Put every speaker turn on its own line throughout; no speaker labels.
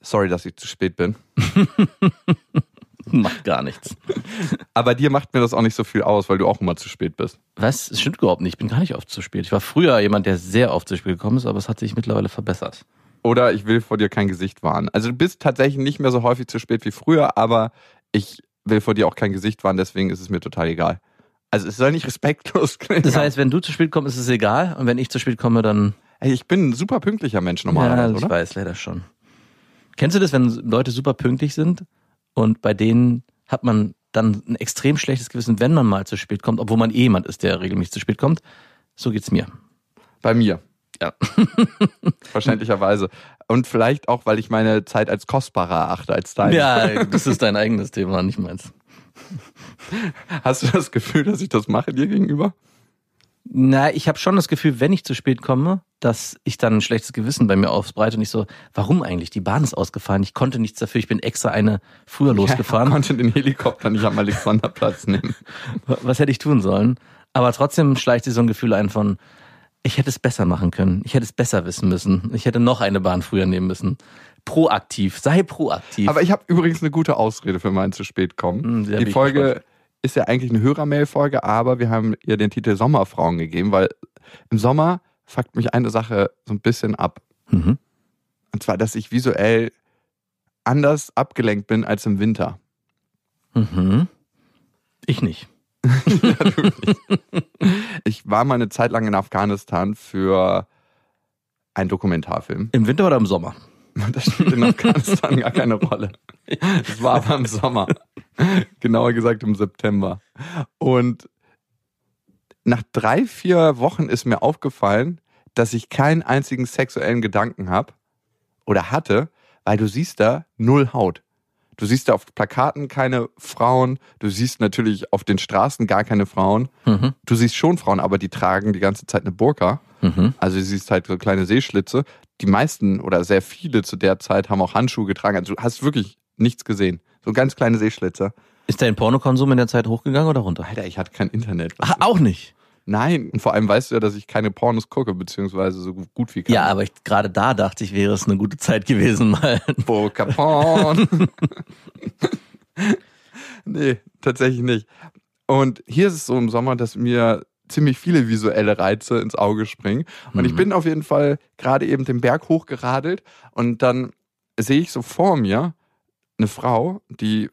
Sorry, dass ich zu spät bin.
Macht gar nichts.
Aber dir macht mir das auch nicht so viel aus, weil du auch immer zu spät bist.
Was? Es stimmt überhaupt nicht. Ich bin gar nicht oft zu spät. Ich war früher jemand, der sehr oft zu spät gekommen ist, aber es hat sich mittlerweile verbessert.
Oder ich will vor dir kein Gesicht wahren. Also du bist tatsächlich nicht mehr so häufig zu spät wie früher, aber ich will vor dir auch kein Gesicht wahren, deswegen ist es mir total egal. Also es soll nicht respektlos klingen.
Das heißt, wenn du zu spät kommst, ist es egal. Und wenn ich zu spät komme, dann.
Ey, ich bin ein super pünktlicher Mensch
ja,
normalerweise,
ich
oder?
weiß leider schon. Kennst du das, wenn Leute super pünktlich sind und bei denen hat man dann ein extrem schlechtes Gewissen, wenn man mal zu spät kommt, obwohl man eh jemand ist, der regelmäßig zu spät kommt? So geht's mir.
Bei mir.
Ja.
Verständlicherweise. Und vielleicht auch, weil ich meine Zeit als kostbarer erachte als deine.
Ja, das ist dein eigenes Thema, nicht meins.
Hast du das Gefühl, dass ich das mache dir gegenüber?
Na, ich habe schon das Gefühl, wenn ich zu spät komme, dass ich dann ein schlechtes Gewissen bei mir aufspreite und ich so, warum eigentlich? Die Bahn ist ausgefallen, ich konnte nichts dafür, ich bin extra eine früher
Ich
losgefahren.
konnte den Helikopter nicht am Alexanderplatz nehmen.
Was hätte ich tun sollen? Aber trotzdem schleicht sich so ein Gefühl ein von, ich hätte es besser machen können, ich hätte es besser wissen müssen, ich hätte noch eine Bahn früher nehmen müssen. Proaktiv, sei proaktiv.
Aber ich habe übrigens eine gute Ausrede für mein zu spät kommen.
Hm,
Die
ich
Folge. Ist ja eigentlich eine Hörermail-Folge, aber wir haben ihr den Titel Sommerfrauen gegeben, weil im Sommer fuckt mich eine Sache so ein bisschen ab.
mhm.
Und zwar, dass ich visuell anders abgelenkt bin als im Winter.
Mhm. Ich nicht.
Ich war mal eine Zeit lang in Afghanistan für einen Dokumentarfilm.
Im Winter oder im Sommer?
Das spielt in Afghanistan gar keine Rolle. Es war aber im Sommer. Genauer gesagt im September. Und nach drei, vier Wochen ist mir aufgefallen, dass ich keinen einzigen sexuellen Gedanken habe oder hatte, weil du siehst da null Haut. Du siehst da auf Plakaten keine Frauen, du siehst natürlich auf den Straßen gar keine Frauen.
Mhm.
Du siehst schon Frauen, aber die tragen die ganze Zeit eine Burka.
Mhm.
Also du siehst halt so kleine Seeschlitze. Die meisten oder sehr viele zu der Zeit haben auch Handschuhe getragen. Also du hast wirklich nichts gesehen. So ganz kleine Seeschlitze.
Ist dein Pornokonsum in der Zeit hochgegangen oder runter?
Alter, ich hatte kein Internet.
Ach, auch nicht.
Nein, und vor allem weißt du ja, dass ich keine Pornos gucke, beziehungsweise so gut wie keine.
Ja, aber ich, gerade da dachte ich, wäre es eine gute Zeit gewesen, mal.
Burka Porn. nee, tatsächlich nicht. Und hier ist es so im Sommer, dass mir ziemlich viele visuelle Reize ins Auge springen. Und ich
Mhm.
bin auf jeden Fall gerade eben den Berg hochgeradelt und dann sehe ich so vor mir eine Frau, die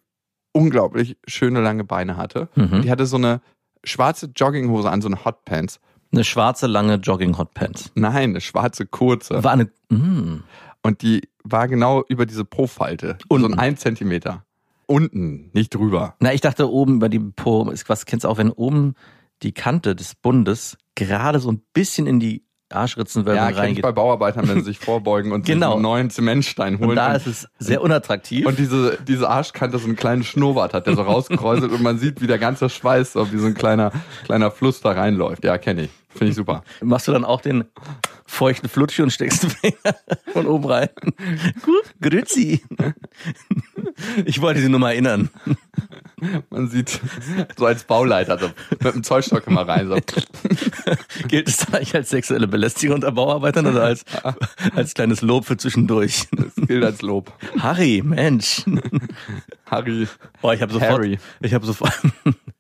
unglaublich schöne lange Beine hatte.
Mhm.
Die hatte so eine schwarze Jogginghose an, so eine Hotpants.
Eine schwarze, lange Jogging-Hotpants.
Nein, eine schwarze kurze.
War eine. Mm.
Und die war genau über diese Po-Falte. So ein ein Zentimeter. Unten, nicht drüber.
Na, ich dachte oben über die Po, ist- was kennst du auch, wenn oben die Kante des Bundes gerade so ein bisschen in die Arschritzenwölbung
Ja,
reingeht.
bei Bauarbeitern, wenn sie sich vorbeugen und
Genau.
einen neuen Zementstein holen.
Und da
und,
ist es sehr unattraktiv.
und diese, diese Arschkante so einen kleinen Schnurrbart hat, der so rauskräuselt und man sieht, wie der ganze Schweiß so wie so ein kleiner, kleiner Fluss da reinläuft. Ja, kenne ich. Finde ich super.
Machst du dann auch den feuchten Flutschi und steckst den Finger von oben rein. Gut, grüezi. Ich wollte sie nur mal erinnern.
Man sieht so als Bauleiter so mit dem Zollstock immer rein. So.
Gilt es eigentlich als sexuelle Belästigung unter Bauarbeitern oder als, als kleines Lob für zwischendurch?
Das gilt als Lob.
Harry, Mensch.
Harry.
Boah, ich habe sofort,
Harry.
ich habe sofort,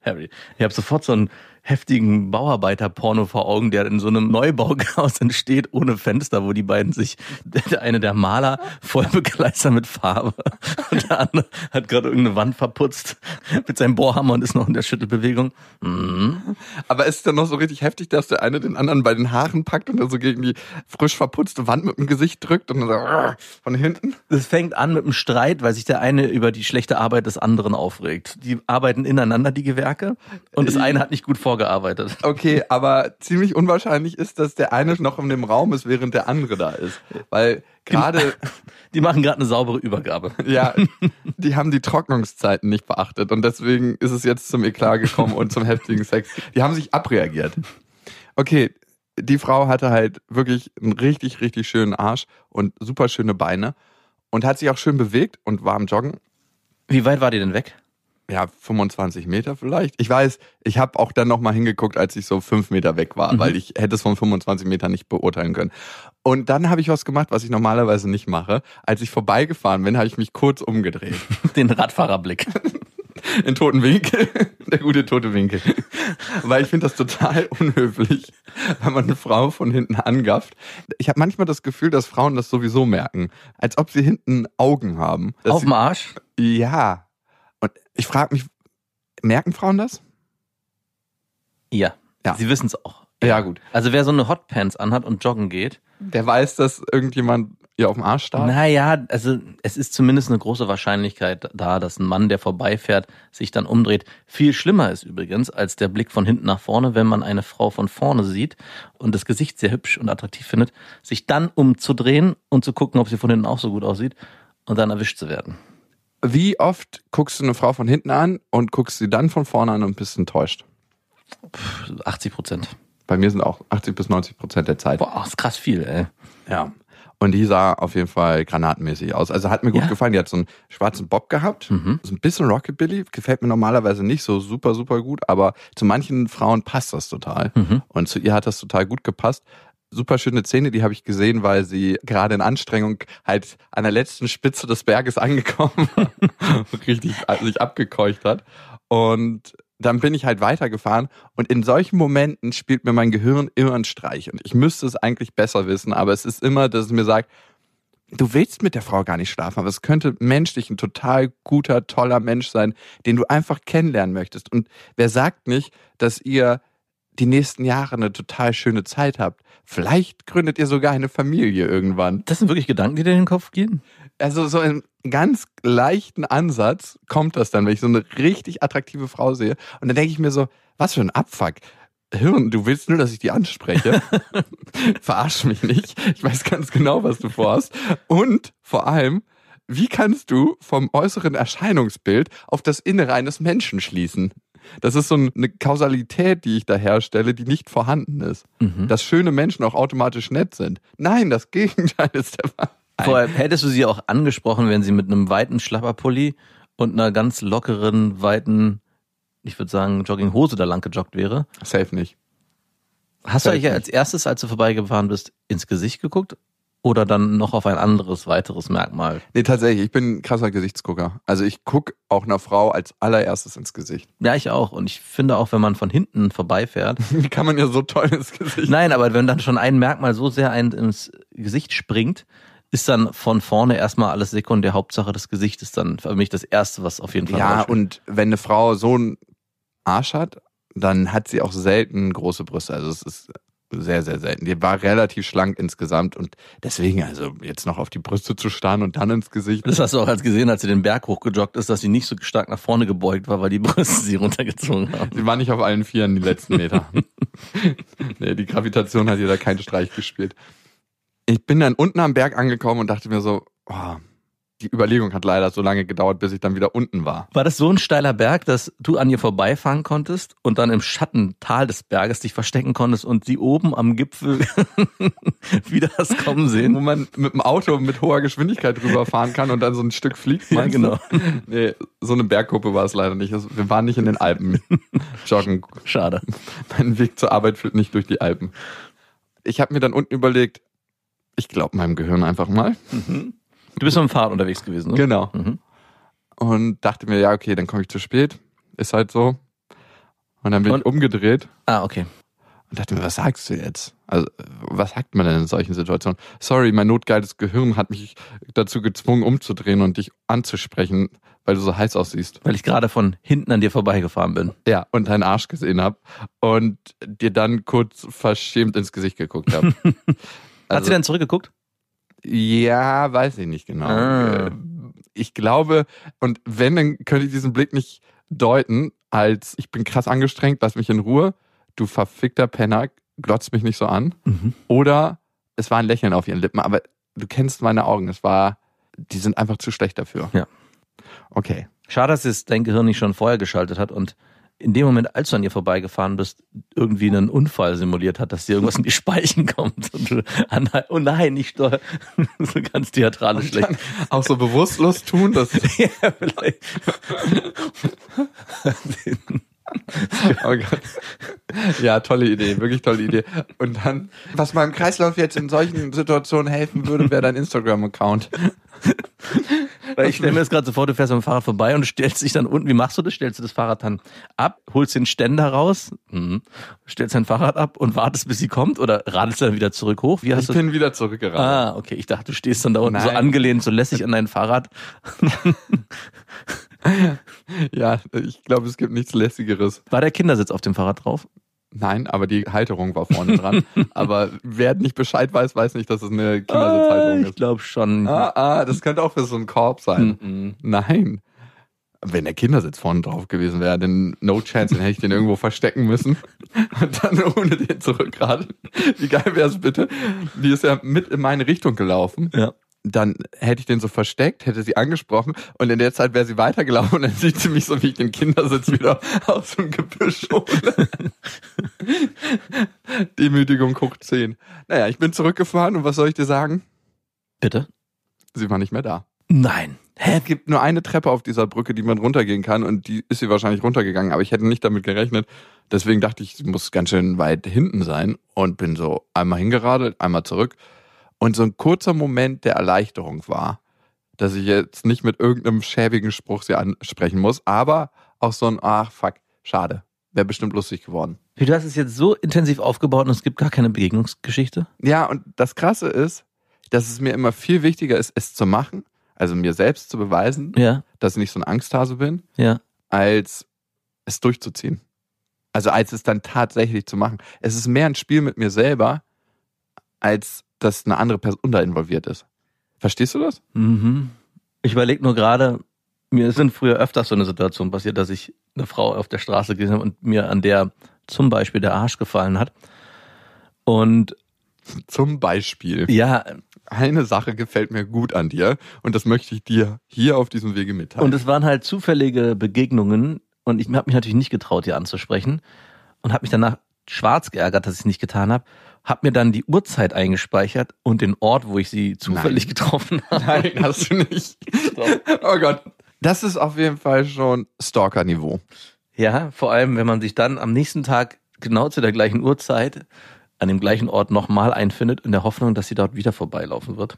Harry, ich habe sofort so einen heftigen Bauarbeiter-Porno vor Augen, der in so einem Neubauhaus entsteht, ohne Fenster, wo die beiden sich, der eine der Maler voll begleitert mit Farbe und der andere hat gerade irgendeine Wand verputzt mit seinem Bohrhammer und ist noch in der Schüttelbewegung. Mhm.
Aber ist es dann noch so richtig heftig, dass der eine den anderen bei den Haaren packt und er so gegen die frisch verputzte Wand mit dem Gesicht drückt und dann so von hinten?
Es fängt an mit einem Streit, weil sich der eine über die schlechte Arbeit des anderen aufregt. Die arbeiten ineinander, die Gewerke, und das eine hat nicht gut vorgearbeitet vorgearbeitet.
Okay, aber ziemlich unwahrscheinlich ist, dass der eine noch in dem Raum ist, während der andere da ist. Weil gerade,
Die machen gerade eine saubere Übergabe.
ja, die haben die Trocknungszeiten nicht beachtet und deswegen ist es jetzt zum Eklat gekommen und zum heftigen Sex. Die haben sich abreagiert. Okay, die Frau hatte halt wirklich einen richtig, richtig schönen Arsch und super schöne Beine und hat sich auch schön bewegt und war am Joggen.
Wie weit war die denn weg?
Ja, 25 Meter vielleicht. Ich weiß, ich habe auch dann nochmal hingeguckt, als ich so fünf Meter weg war,
Mhm.
weil ich hätte es von 25 Metern nicht beurteilen können. Und dann habe ich was gemacht, was ich normalerweise nicht mache. Als ich vorbeigefahren bin, habe ich mich kurz umgedreht.
Den Radfahrerblick.
In toten Winkel. Der gute tote Winkel. Weil ich finde das total unhöflich, wenn man eine Frau von hinten angafft. Ich habe manchmal das Gefühl, dass Frauen das sowieso merken. Als ob sie hinten Augen haben.
Auf dem Arsch?
ja. Und ich frage mich, merken Frauen das?
Ja.
Ja.
Sie wissen es auch.
Ja, gut.
Also wer so eine Hotpants anhat und joggen geht,
Der weiß, dass irgendjemand ihr auf dem Arsch starrt.
naja, also es ist zumindest eine große Wahrscheinlichkeit da, dass ein Mann, der vorbeifährt, sich dann umdreht. Viel schlimmer ist übrigens als der Blick von hinten nach vorne, wenn man eine Frau von vorne sieht und das Gesicht sehr hübsch und attraktiv findet, sich dann umzudrehen und zu gucken, ob sie von hinten auch so gut aussieht und dann erwischt zu werden.
Wie oft guckst du eine Frau von hinten an und guckst sie dann von vorne an und bist enttäuscht?
80 Prozent.
Bei mir sind auch 80 bis 90 Prozent der Zeit.
Boah, das ist krass viel, ey.
Ja. Und die sah auf jeden Fall granatenmäßig aus. Also hat mir gut
Ja.
gefallen. Die hat so einen schwarzen Bob gehabt.
Mhm.
So ein bisschen Rockabilly. Gefällt mir normalerweise nicht so super, super gut. Aber zu manchen Frauen passt das total.
Mhm.
Und zu ihr hat das total gut gepasst. Super schöne Szene, die habe ich gesehen, weil sie gerade in Anstrengung halt an der letzten Spitze des Berges angekommen und richtig sich abgekeucht hat. Und dann bin ich halt weitergefahren und in solchen Momenten spielt mir mein Gehirn immer einen Streich und ich müsste es eigentlich besser wissen, aber es ist immer, dass es mir sagt, du willst mit der Frau gar nicht schlafen, aber es könnte menschlich ein total guter, toller Mensch sein, den du einfach kennenlernen möchtest. Und wer sagt nicht, dass ihr die nächsten Jahre eine total schöne Zeit habt? Vielleicht gründet ihr sogar eine Familie irgendwann.
Das sind wirklich Gedanken, die dir in den Kopf gehen?
Also so im ganz leichten Ansatz kommt das dann, wenn ich so eine richtig attraktive Frau sehe. Und dann denke ich mir so, was für ein Abfuck. Hirn, du willst nur, dass ich die anspreche. Verarsch mich nicht. Ich weiß ganz genau, was du vorhast. Und vor allem, wie kannst du vom äußeren Erscheinungsbild auf das Innere eines Menschen schließen? Das ist so eine Kausalität, die ich da herstelle, die nicht vorhanden ist.
Mhm.
Dass schöne Menschen auch automatisch nett sind. Nein, das Gegenteil ist der Fall.
Vorher hättest du sie auch angesprochen, wenn sie mit einem weiten Schlapperpulli und einer ganz lockeren, weiten, ich würde sagen, Jogginghose da lang gejoggt wäre.
Safe nicht.
Hast du
Safe
eigentlich als erstes, als du vorbeigefahren bist, ins Gesicht geguckt? Oder dann noch auf ein anderes, weiteres Merkmal?
Nee, tatsächlich, ich bin ein krasser Gesichtsgucker. Also ich guck auch einer Frau als allererstes ins Gesicht.
Ja, ich auch. Und ich finde auch, wenn man von hinten vorbeifährt.
Wie kann man ja so toll ins Gesicht?
Nein, aber wenn dann schon ein Merkmal so sehr ein ins Gesicht springt, ist dann von vorne erstmal alles sekundär. Hauptsache das Gesicht ist dann für mich das Erste, was auf jeden Fall
Ja, und wenn eine Frau so einen Arsch hat, dann hat sie auch selten große Brüste. Also es ist sehr, sehr selten. Die war relativ schlank insgesamt und deswegen, also jetzt noch auf die Brüste zu starren und dann ins Gesicht.
Das hast du auch als gesehen, als sie den Berg hochgejoggt ist, dass sie nicht so stark nach vorne gebeugt war, weil die Brüste sie runtergezogen haben.
Sie war nicht auf allen Vieren die letzten Meter. nee, die Gravitation hat ihr da keinen Streich gespielt. Ich bin dann unten am Berg angekommen und dachte mir so, oh, die Überlegung hat leider so lange gedauert, bis ich dann wieder unten war.
War das so ein steiler Berg, dass du an ihr vorbeifahren konntest und dann im Schattental des Berges dich verstecken konntest und sie oben am Gipfel wieder hast kommen
Wo
sehen?
man mit dem Auto mit hoher Geschwindigkeit rüberfahren kann und dann so ein Stück fliegt.
Ja, genau.
Du? Nee, so eine Bergkuppe war es leider nicht. Also, Wir waren nicht in den Alpen joggen.
Schade.
Mein Weg zur Arbeit führt nicht durch die Alpen. Ich habe mir dann unten überlegt, ich glaube meinem Gehirn einfach mal.
Du bist mit dem Fahrrad unterwegs gewesen, ne?
Genau.
Mhm.
Und dachte mir, ja, okay, dann komme ich zu spät. Ist halt so. Und dann bin
Und-
ich umgedreht
Ah, okay.
und dachte mir, was sagst du jetzt? Also, was sagt man denn in solchen Situationen? Sorry, mein notgeiles Gehirn hat mich dazu gezwungen, umzudrehen und dich anzusprechen, weil du so heiß aussiehst.
Weil ich gerade von hinten an dir vorbeigefahren bin.
Ja, und deinen Arsch gesehen hab und dir dann kurz verschämt ins Gesicht geguckt habe.
Hat sie denn zurückgeguckt?
Ja, weiß ich nicht genau.
Ah.
Äh, Ich glaube, und wenn, dann könnte ich diesen Blick nicht deuten, als ich bin krass angestrengt, lass mich in Ruhe. du verfickter Penner, glotzt mich nicht so an.
Mhm.
Oder es war ein Lächeln auf ihren Lippen, aber du kennst meine Augen. Es war, die sind einfach zu schlecht dafür.
Ja.
Okay.
Schade, dass es dein Gehirn nicht schon vorher geschaltet hat und in dem Moment, als du an ihr vorbeigefahren bist, irgendwie einen Unfall simuliert hat, dass dir irgendwas in die Speichen kommt. Und du, ah nein, oh nein, nicht steuer. so ganz theatralisch schlecht.
Auch so bewusstlos tun, dass
ja, vielleicht.
Oh Gott. Ja, tolle Idee, wirklich tolle Idee. Und dann, was meinem Kreislauf jetzt in solchen Situationen helfen würde, wäre dein Instagram-Account.
Weil ich stelle mir das gerade so vor, du fährst am Fahrrad vorbei und stellst dich dann unten. Wie machst du das? Stellst du das Fahrrad dann ab, holst den Ständer raus, mhm. stellst dein Fahrrad ab und wartest, bis sie kommt oder radelst du dann wieder zurück hoch? Wie hast
Ich
du
bin wieder zurückgerannt.
Ah, okay. Ich dachte, du stehst dann da unten so
Nein.
angelehnt, so lässig an dein Fahrrad.
Ja, ich glaube, es gibt nichts lässigeres.
War der Kindersitz auf dem Fahrrad drauf?
Nein, aber die Halterung war vorne dran. aber wer nicht Bescheid weiß, weiß nicht, dass es eine Kindersitzhalterung
ich
ist.
glaube schon.
Ah, ah, das könnte auch für so einen Korb sein.
Mhm.
Nein. Wenn der Kindersitz vorne drauf gewesen wäre, dann no chance, dann hätte ich den irgendwo verstecken müssen. Und dann ohne den zurückradeln. Wie geil wäre es bitte? Die ist ja mit in meine Richtung gelaufen.
Ja.
Dann hätte ich den so versteckt, hätte sie angesprochen und in der Zeit wäre sie weitergelaufen und dann sieht sie mich so, wie ich den Kindersitz wieder aus dem Gebüsch hole. Demütigung hoch 10. Naja, ich bin zurückgefahren und was soll ich dir sagen?
Bitte?
Sie war nicht mehr da.
Nein. Hä?
Es gibt nur eine Treppe auf dieser Brücke, die man runtergehen kann und die ist sie wahrscheinlich runtergegangen, aber ich hätte nicht damit gerechnet. Deswegen dachte ich, sie muss ganz schön weit hinten sein und bin so einmal hingeradelt, einmal zurück. Und so ein kurzer Moment der Erleichterung war, dass ich jetzt nicht mit irgendeinem schäbigen Spruch sie ansprechen muss, aber auch so ein, ach fuck, schade. Wäre bestimmt lustig geworden.
Du hast es jetzt so intensiv aufgebaut und es gibt gar keine Begegnungsgeschichte?
Ja, und das Krasse ist, dass es mir immer viel wichtiger ist, es zu machen, also mir selbst zu beweisen,
Ja,
dass ich nicht so ein Angsthase bin,
ja.
als es durchzuziehen. Also als es dann tatsächlich zu machen. Es ist mehr ein Spiel mit mir selber, als dass eine andere Person da involviert ist. Verstehst du das?
Mhm. Ich überlege nur gerade, mir sind früher öfters so eine Situation passiert, dass ich eine Frau auf der Straße gesehen habe und mir an der zum Beispiel der Arsch gefallen hat. Und
Zum Beispiel.
ja,
Eine Sache gefällt mir gut an dir und das möchte ich dir hier auf diesem Wege mitteilen.
und es waren halt zufällige Begegnungen und ich habe mich natürlich nicht getraut, ihr anzusprechen und habe mich danach schwarz geärgert, dass ich es nicht getan habe. Habe mir dann die Uhrzeit eingespeichert und den Ort, wo ich sie zufällig
Nein.
getroffen habe.
Nein, hast du nicht. Oh Gott. Das ist auf jeden Fall schon Stalker-Niveau.
Ja, vor allem, wenn man sich dann am nächsten Tag genau zu der gleichen Uhrzeit an dem gleichen Ort nochmal einfindet, in der Hoffnung, dass sie dort wieder vorbeilaufen wird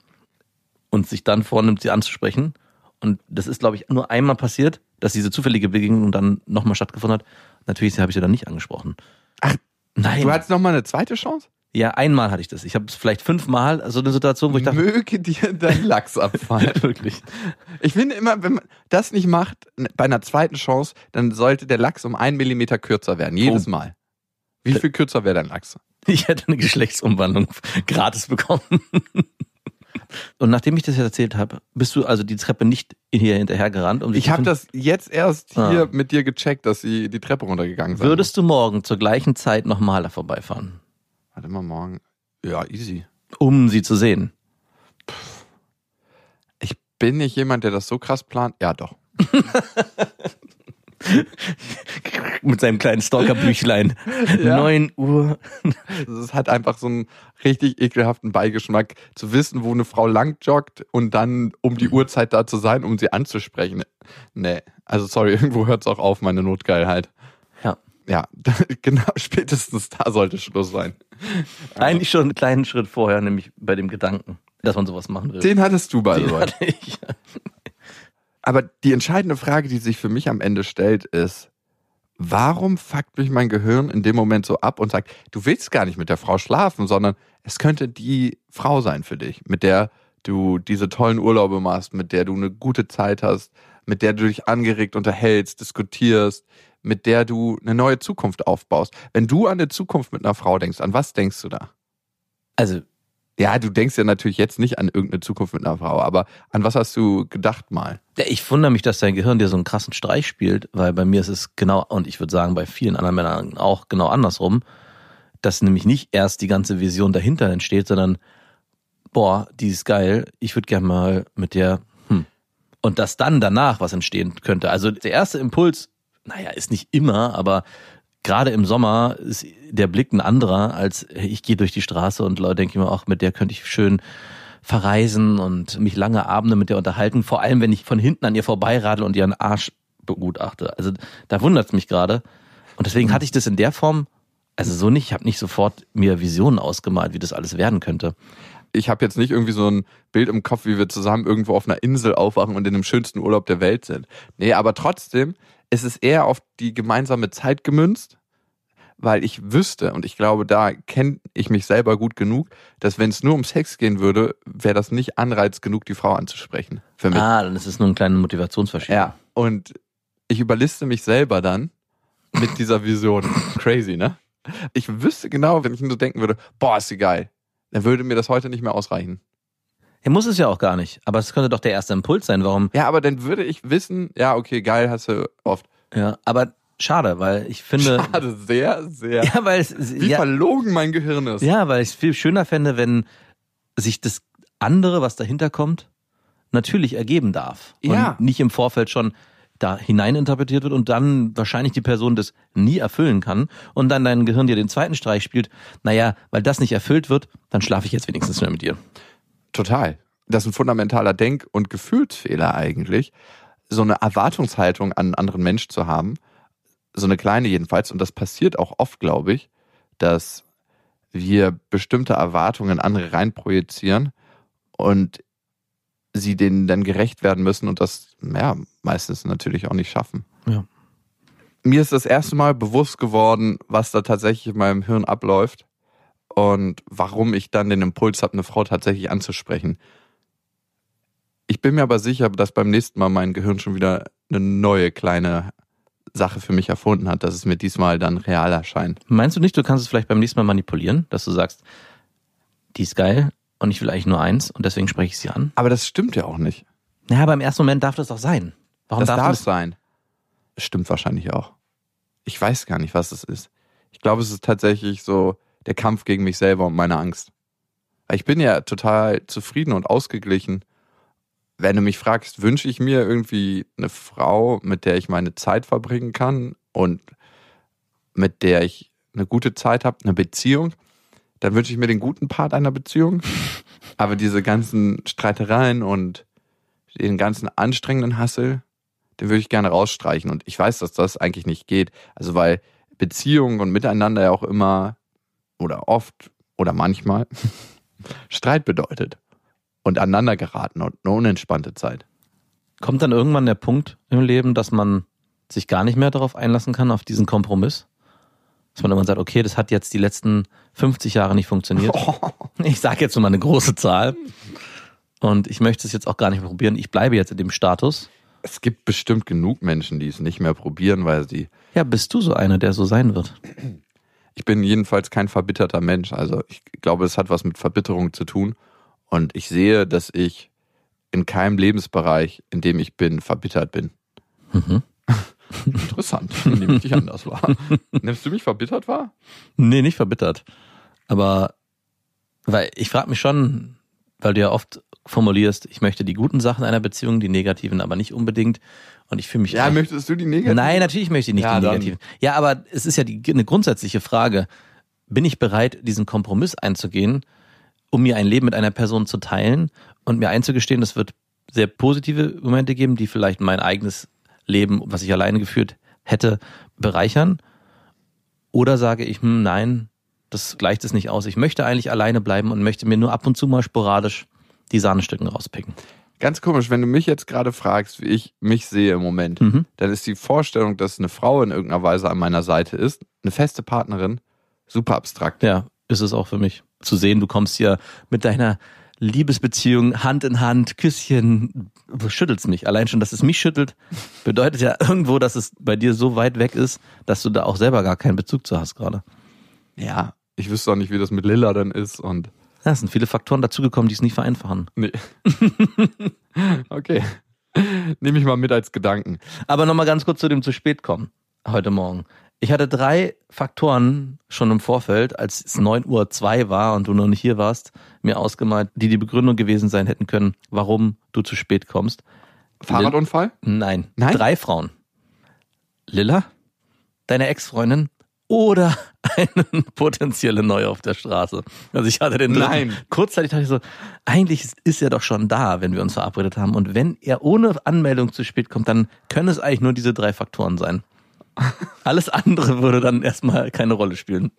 und sich dann vornimmt, sie anzusprechen. Und das ist, glaube ich, nur einmal passiert, dass diese zufällige Begegnung dann nochmal stattgefunden hat. Natürlich habe ich sie dann nicht angesprochen.
Ach,
nein.
Du hattest noch mal eine zweite Chance?
Ja, einmal hatte ich das. Ich habe es vielleicht fünfmal, so eine Situation, wo ich dachte,
Möge dir dein Lachs abfallen.
wirklich.
Ich finde immer, wenn man das nicht macht, bei einer zweiten Chance, dann sollte der Lachs um einen Millimeter kürzer werden. Jedes
Oh.
Mal. Wie viel kürzer wäre dein Lachs?
Ich hätte eine Geschlechtsumwandlung gratis bekommen. Und nachdem ich das jetzt erzählt habe, bist du also die Treppe nicht hier hinterher gerannt? Um
Ich habe das jetzt erst hier
Ah.
mit dir gecheckt, dass sie die Treppe runtergegangen sind.
Würdest du morgen zur gleichen Zeit nochmal vorbeifahren,
Warte mal morgen. Ja, easy.
um sie zu sehen?
Ich bin nicht jemand, der das so krass plant. Ja, doch.
Mit seinem kleinen Stalkerbüchlein.
Ja.
9 Uhr.
Es hat einfach so einen richtig ekelhaften Beigeschmack, zu wissen, wo eine Frau lang joggt und dann um die Uhrzeit da zu sein, um sie anzusprechen. Nee, also sorry, irgendwo hört es auch auf, meine Notgeilheit.
Ja.
Genau, spätestens da sollte Schluss sein.
Eigentlich schon einen kleinen Schritt vorher, nämlich bei dem Gedanken, dass man sowas machen will.
Den hattest du, by the way. Aber die entscheidende Frage, die sich für mich am Ende stellt, ist, warum fuckt mich mein Gehirn in dem Moment so ab und sagt, du willst gar nicht mit der Frau schlafen, sondern es könnte die Frau sein für dich, mit der du diese tollen Urlaube machst, mit der du eine gute Zeit hast, mit der du dich angeregt unterhältst, diskutierst, mit der du eine neue Zukunft aufbaust. Wenn du an eine Zukunft mit einer Frau denkst, an was denkst du da?
Also,
Ja, du denkst ja natürlich jetzt nicht an irgendeine Zukunft mit einer Frau, aber an was hast du gedacht mal?
Ich wundere mich, dass dein Gehirn dir so einen krassen Streich spielt, weil bei mir ist es genau, und ich würde sagen, bei vielen anderen Männern auch genau andersrum, dass nämlich nicht erst die ganze Vision dahinter entsteht, sondern, boah, die ist geil, ich würde gerne mal mit der, hm. Und dass dann danach was entstehen könnte. Also der erste Impuls, naja, ist nicht immer, aber gerade im Sommer ist der Blick ein anderer, als ich gehe durch die Straße und Leute denken mir auch, mit der könnte ich schön verreisen und mich lange Abende mit der unterhalten. Vor allem, wenn ich von hinten an ihr vorbeiradel und ihren Arsch begutachte. Also da wundert es mich gerade. Und deswegen hatte ich das in der Form, also so nicht, ich habe nicht sofort mir Visionen ausgemalt, wie das alles werden könnte.
Ich habe jetzt nicht irgendwie so ein Bild im Kopf, wie wir zusammen irgendwo auf einer Insel aufwachen und in dem schönsten Urlaub der Welt sind. Nee, aber trotzdem ist es eher auf die gemeinsame Zeit gemünzt weil ich wüsste, und ich glaube, da kenne ich mich selber gut genug, dass wenn es nur um Sex gehen würde, wäre das nicht Anreiz genug, die Frau anzusprechen. Für mich.
Ah, dann ist es nur ein kleiner Motivationsverschieb.
Ja, und ich überliste mich selber dann mit dieser Vision. Crazy, ne? Ich wüsste genau, wenn ich nur denken würde, boah, ist sie geil, dann würde mir das heute nicht mehr ausreichen.
Er muss es ja auch gar nicht, aber es könnte doch der erste Impuls sein, warum.
Ja, aber dann würde ich wissen, ja, okay, geil hast du oft.
Ja, aber schade, weil ich finde.
Schade, sehr, sehr.
Ja, weil es,
Wie
ja,
verlogen mein Gehirn ist.
ja, weil ich es viel schöner fände, wenn sich das andere, was dahinter kommt, natürlich ergeben darf.
Ja.
Und nicht im Vorfeld schon da hineininterpretiert wird und dann wahrscheinlich die Person das nie erfüllen kann und dann dein Gehirn dir den zweiten Streich spielt. Naja, weil das nicht erfüllt wird, dann schlafe ich jetzt wenigstens mehr mit dir.
Total. Das ist ein fundamentaler Denk- und Gefühlsfehler eigentlich, so eine Erwartungshaltung an einen anderen Mensch zu haben. So eine kleine jedenfalls. Und das passiert auch oft, glaube ich, dass wir bestimmte Erwartungen in andere reinprojizieren und sie denen dann gerecht werden müssen und das, ja, meistens natürlich auch nicht schaffen.
Ja.
Mir ist das erste Mal bewusst geworden, was da tatsächlich in meinem Hirn abläuft und warum ich dann den Impuls habe, eine Frau tatsächlich anzusprechen. Ich bin mir aber sicher, dass beim nächsten Mal mein Gehirn schon wieder eine neue kleine Sache für mich erfunden hat, dass es mir diesmal dann real erscheint.
Meinst du nicht, du kannst es vielleicht beim nächsten Mal manipulieren, dass du sagst, die ist geil und ich will eigentlich nur eins und deswegen spreche ich sie an?
Aber das stimmt ja auch nicht.
Ja, aber im ersten Moment darf das doch sein. Warum
das
darf
darf
das?
sein. Stimmt wahrscheinlich auch. Ich weiß gar nicht, was es ist. Ich glaube, es ist tatsächlich so der Kampf gegen mich selber und meine Angst. Ich bin ja total zufrieden und ausgeglichen. Wenn du mich fragst, wünsche ich mir irgendwie eine Frau, mit der ich meine Zeit verbringen kann und mit der ich eine gute Zeit habe, eine Beziehung, dann wünsche ich mir den guten Part einer Beziehung. Aber diese ganzen Streitereien und den ganzen anstrengenden Hassel, den würde ich gerne rausstreichen. Und ich weiß, dass das eigentlich nicht geht. Also weil Beziehungen und Miteinander ja auch immer oder oft oder manchmal Streit bedeutet. Und aneinander geraten und eine unentspannte Zeit.
Kommt dann irgendwann der Punkt im Leben, dass man sich gar nicht mehr darauf einlassen kann, auf diesen Kompromiss? Dass man irgendwann sagt, okay, das hat jetzt die letzten 50 Jahre nicht funktioniert. Ich sage jetzt nur mal eine große Zahl. Und ich möchte es jetzt auch gar nicht mehr probieren. Ich bleibe jetzt in dem Status.
Es gibt bestimmt genug Menschen, die es nicht mehr probieren, weil sie.
Ja, bist du so einer, der so sein wird?
Ich bin jedenfalls kein verbitterter Mensch. Also ich glaube, es hat was mit Verbitterung zu tun. Und ich sehe, dass ich in keinem Lebensbereich, in dem ich bin, verbittert bin.
Mhm.
Interessant. Nehme ich dich anders wahr. Nimmst du mich verbittert wahr?
Nee, nicht verbittert. Aber weil ich frage mich schon, weil du ja oft formulierst, ich möchte die guten Sachen einer Beziehung, die negativen aber nicht unbedingt. Und ich fühle mich.
Ja, möchtest du die negativ?
Nein, natürlich möchte ich nicht
Ja,
die negativen. Ja, aber es ist ja die, eine grundsätzliche Frage. Bin ich bereit, diesen Kompromiss einzugehen, um mir ein Leben mit einer Person zu teilen und mir einzugestehen, es wird sehr positive Momente geben, die vielleicht mein eigenes Leben, was ich alleine geführt hätte, bereichern? Oder sage ich, hm, nein, das gleicht es nicht aus. Ich möchte eigentlich alleine bleiben und möchte mir nur ab und zu mal sporadisch die Sahnestücken rauspicken.
Ganz komisch, wenn du mich jetzt gerade fragst, wie ich mich sehe im Moment,
Mhm.
dann ist die Vorstellung, dass eine Frau in irgendeiner Weise an meiner Seite ist, eine feste Partnerin, super abstrakt.
Ja, ist es auch für mich. Zu sehen, du kommst hier mit deiner Liebesbeziehung Hand in Hand, Küsschen, schüttelst mich. Allein schon, dass es mich schüttelt, bedeutet ja irgendwo, dass es bei dir so weit weg ist, dass du da auch selber gar keinen Bezug zu hast gerade.
Ja, ich wüsste auch nicht, wie das mit Lilla dann ist und
Ja, es sind viele Faktoren dazugekommen, die es nicht vereinfachen.
Nee. okay. Nehme ich mal mit als Gedanken.
Aber nochmal ganz kurz zu dem zu spät kommen heute Morgen. Ich hatte drei Faktoren schon im Vorfeld, als es 9.02 Uhr war und du noch nicht hier warst, mir ausgemalt, die die Begründung gewesen sein hätten können, warum du zu spät kommst.
Fahrradunfall?
Nein.
Nein?
Drei Frauen. Lilla, deine Ex-Freundin oder eine potenzielle Neue auf der Straße. Also ich hatte den dritten.
Nein.
Kurzzeitig dachte ich so, eigentlich ist- ist er doch schon da, wenn wir uns verabredet haben. Und wenn er ohne Anmeldung zu spät kommt, dann können es eigentlich nur diese drei Faktoren sein. Alles andere würde dann erstmal keine Rolle spielen.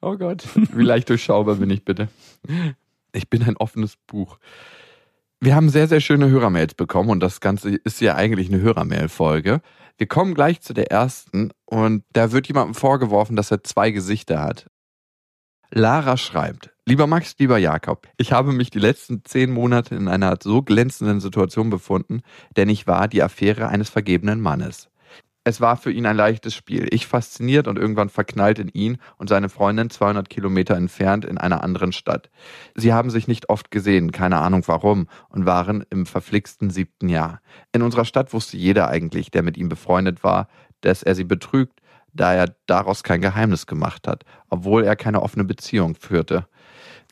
Oh Gott. Wie leicht durchschaubar bin ich bitte. Ich bin ein offenes Buch. Wir haben sehr, sehr schöne Hörermails bekommen und das Ganze ist ja eigentlich eine Hörermail-Folge. Wir kommen gleich zu der ersten und da wird jemandem vorgeworfen, dass er zwei Gesichter hat. Lara schreibt, lieber Max, lieber Jakob, ich habe mich die letzten zehn Monate in einer so glänzenden Situation befunden, denn ich war die Affäre eines vergebenen Mannes. Es war für ihn ein leichtes Spiel. Ich fasziniert und irgendwann verknallt in ihn und seine Freundin 200 Kilometer entfernt in einer anderen Stadt. Sie haben sich nicht oft gesehen, keine Ahnung warum, und waren im verflixten siebten Jahr. In unserer Stadt wusste jeder eigentlich, der mit ihm befreundet war, dass er sie betrügt, da er daraus kein Geheimnis gemacht hat, obwohl er keine offene Beziehung führte.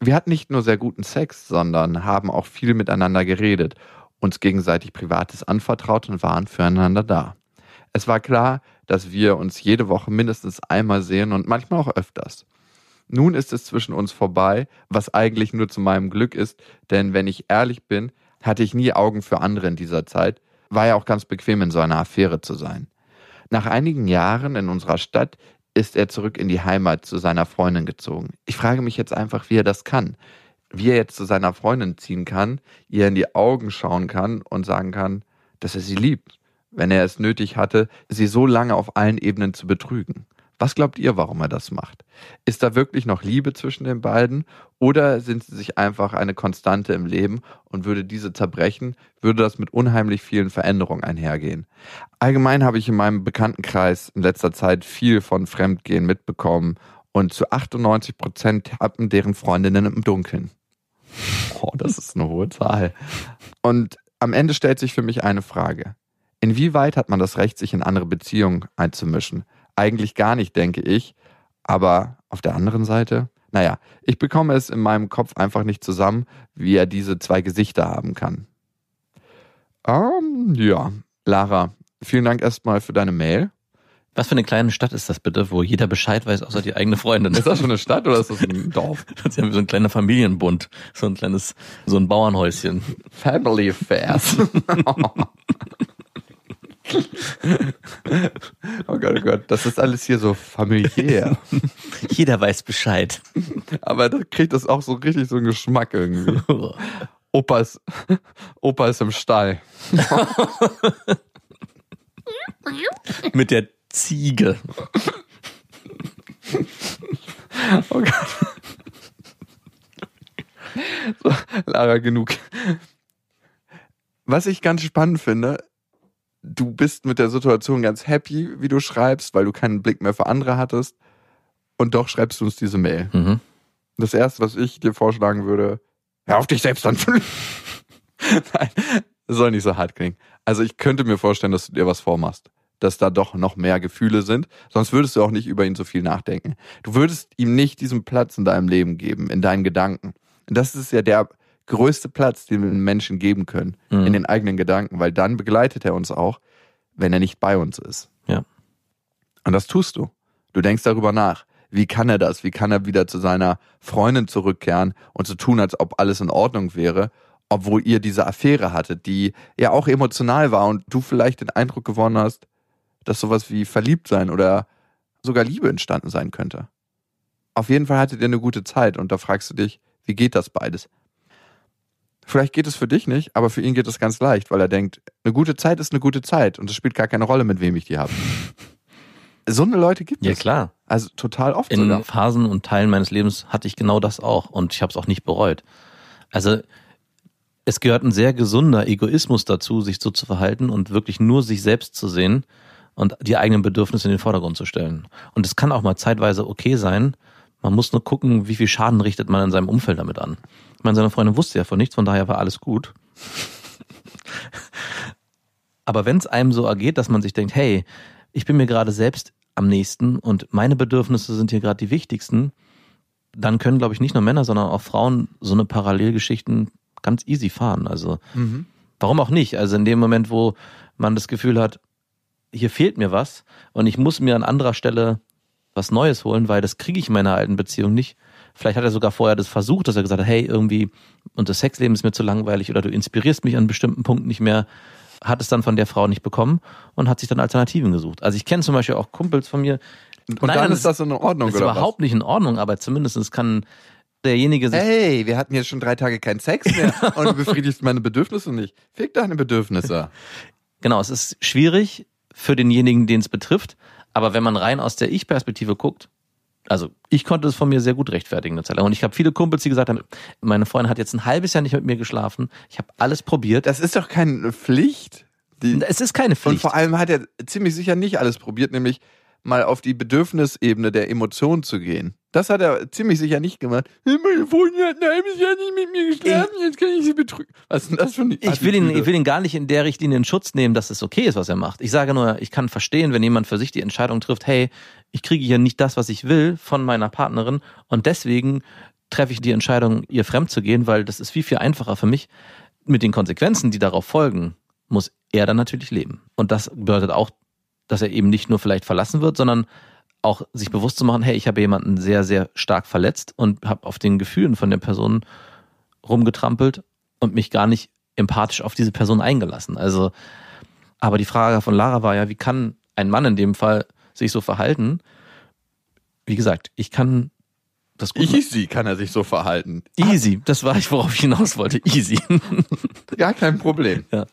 Wir hatten nicht nur sehr guten Sex, sondern haben auch viel miteinander geredet, uns gegenseitig Privates anvertraut und waren füreinander da. Es war klar, dass wir uns jede Woche mindestens einmal sehen und manchmal auch öfters. Nun ist es zwischen uns vorbei, was eigentlich nur zu meinem Glück ist, denn wenn ich ehrlich bin, hatte ich nie Augen für andere in dieser Zeit, war ja auch ganz bequem in so einer Affäre zu sein. Nach einigen Jahren in unserer Stadt ist er zurück in die Heimat zu seiner Freundin gezogen. Ich frage mich jetzt einfach, wie er das kann. Wie er jetzt zu seiner Freundin ziehen kann, ihr in die Augen schauen kann und sagen kann, dass er sie liebt, wenn er es nötig hatte, sie so lange auf allen Ebenen zu betrügen. Was glaubt ihr, warum er das macht? Ist da wirklich noch Liebe zwischen den beiden oder sind sie sich einfach eine Konstante im Leben und würde diese zerbrechen, würde das mit unheimlich vielen Veränderungen einhergehen? Allgemein habe ich in meinem Bekanntenkreis in letzter Zeit viel von Fremdgehen mitbekommen und zu 98 Prozent tappen deren Freundinnen im Dunkeln. Oh, das ist eine hohe Zahl. Und am Ende stellt sich für mich eine Frage. Inwieweit hat man das Recht, sich in andere Beziehungen einzumischen? Eigentlich gar nicht, denke ich. Aber auf der anderen Seite, naja, ich bekomme es in meinem Kopf einfach nicht zusammen, wie er diese zwei Gesichter haben kann. Ähm, ja, Lara, vielen Dank erstmal für deine Mail.
Was für eine kleine Stadt ist das bitte, wo jeder Bescheid weiß, außer die eigene Freundin?
Ist das schon eine Stadt oder ist das ein Dorf?
Sie haben so ein kleiner Familienbund, so ein kleines, so ein Bauernhäuschen.
Family Affairs. oh Gott, oh Gott, das ist alles hier so familiär.
Jeder weiß Bescheid.
Aber da kriegt das auch so richtig so einen Geschmack irgendwie. Opa ist, Opa ist im Stall.
Mit der Ziege.
Oh Gott. So, Lara, genug. Was ich ganz spannend finde, du bist mit der Situation ganz happy, wie du schreibst, weil du keinen Blick mehr für andere hattest. Und doch schreibst du uns diese Mail.
Mhm.
Das erste, was ich dir vorschlagen würde, hör auf dich selbst an. Nein, das soll nicht so hart klingen. Also ich könnte mir vorstellen, dass du dir was vormachst. Dass da doch noch mehr Gefühle sind. Sonst würdest du auch nicht über ihn so viel nachdenken. Du würdest ihm nicht diesen Platz in deinem Leben geben, in deinen Gedanken. Und das ist ja der größte Platz, den wir Menschen geben können.
Mhm.
In den eigenen Gedanken. Weil dann begleitet er uns auch, wenn er nicht bei uns ist.
Ja.
Und das tust du. Du denkst darüber nach. Wie kann er das? Wie kann er wieder zu seiner Freundin zurückkehren und so tun, als ob alles in Ordnung wäre, obwohl ihr diese Affäre hattet, die ja auch emotional war und du vielleicht den Eindruck gewonnen hast, dass sowas wie verliebt sein oder sogar Liebe entstanden sein könnte. Auf jeden Fall hattet ihr eine gute Zeit und da fragst du dich, wie geht das beides? Vielleicht geht es für dich nicht, aber für ihn geht es ganz leicht, weil er denkt, eine gute Zeit ist eine gute Zeit und es spielt gar keine Rolle, mit wem ich die habe. So eine Leute gibt
Ja
es.
klar.
Also total oft
In
sogar.
Phasen und Teilen meines Lebens hatte ich genau das auch und ich habe es auch nicht bereut. Also es gehört ein sehr gesunder Egoismus dazu, sich so zu verhalten und wirklich nur sich selbst zu sehen und die eigenen Bedürfnisse in den Vordergrund zu stellen. Und es kann auch mal zeitweise okay sein, Man muss nur gucken, wie viel Schaden richtet man in seinem Umfeld damit an. Ich meine, seine Freundin wusste ja von nichts, von daher war alles gut. Aber wenn es einem so ergeht, dass man sich denkt, hey, ich bin mir gerade selbst am nächsten und meine Bedürfnisse sind hier gerade die wichtigsten, dann können, glaube ich, nicht nur Männer, sondern auch Frauen so eine Parallelgeschichten ganz easy fahren. Also
Mhm.
warum auch nicht? Also in dem Moment, wo man das Gefühl hat, hier fehlt mir was und ich muss mir an anderer Stelle was Neues holen, weil das kriege ich in meiner alten Beziehung nicht. Vielleicht hat er sogar vorher das versucht, dass er gesagt hat, hey, irgendwie, und das Sexleben ist mir zu langweilig oder du inspirierst mich an bestimmten Punkten nicht mehr, hat es dann von der Frau nicht bekommen und hat sich dann Alternativen gesucht. Also ich kenne zum Beispiel auch Kumpels von mir.
Und
Nein,
dann ist das in Ordnung,
Das ist
oder
überhaupt nicht in Ordnung, aber zumindest kann derjenige sich
was? Hey, wir hatten jetzt schon drei Tage keinen Sex mehr und du befriedigst meine Bedürfnisse nicht. Fick deine Bedürfnisse.
Genau, es ist schwierig für denjenigen, den es betrifft, aber wenn man rein aus der Ich-Perspektive guckt, also ich konnte es von mir sehr gut rechtfertigen eine Zeit lang. Und ich habe viele Kumpels, die gesagt haben, meine Freundin hat jetzt ein halbes Jahr nicht mit mir geschlafen, ich habe alles probiert.
Das ist doch keine Pflicht. Die,
es ist keine
und
Pflicht.
vor allem hat er ziemlich sicher nicht alles probiert, nämlich mal auf die Bedürfnisebene der Emotionen zu gehen. Das hat er ziemlich sicher nicht gemacht. Meine Freundin hat ein halbes Jahr nicht mit mir geschlafen, jetzt kann ich sie betrügen. Was ist denn das für eine
ich will, ihn, ich will ihn gar nicht in der Richtlinie in Schutz nehmen, dass es okay ist, was er macht. Ich sage nur, ich kann verstehen, wenn jemand für sich die Entscheidung trifft, hey, ich kriege hier nicht das, was ich will von meiner Partnerin und deswegen treffe ich die Entscheidung, ihr fremd zu gehen, weil das ist viel, viel einfacher für mich. Mit den Konsequenzen, die darauf folgen, muss er dann natürlich leben. Und das bedeutet auch, dass er eben nicht nur vielleicht verlassen wird, sondern auch sich bewusst zu machen, hey, ich habe jemanden sehr, sehr stark verletzt und habe auf den Gefühlen von der Person rumgetrampelt und mich gar nicht empathisch auf diese Person eingelassen. Also, aber die Frage von Lara war ja, wie kann ein Mann in dem Fall sich so verhalten? Wie gesagt, ich kann das gut
Easy kann er sich so verhalten.
Easy, das war ich, worauf ich hinaus wollte. Easy.
Gar kein Problem.
Ja.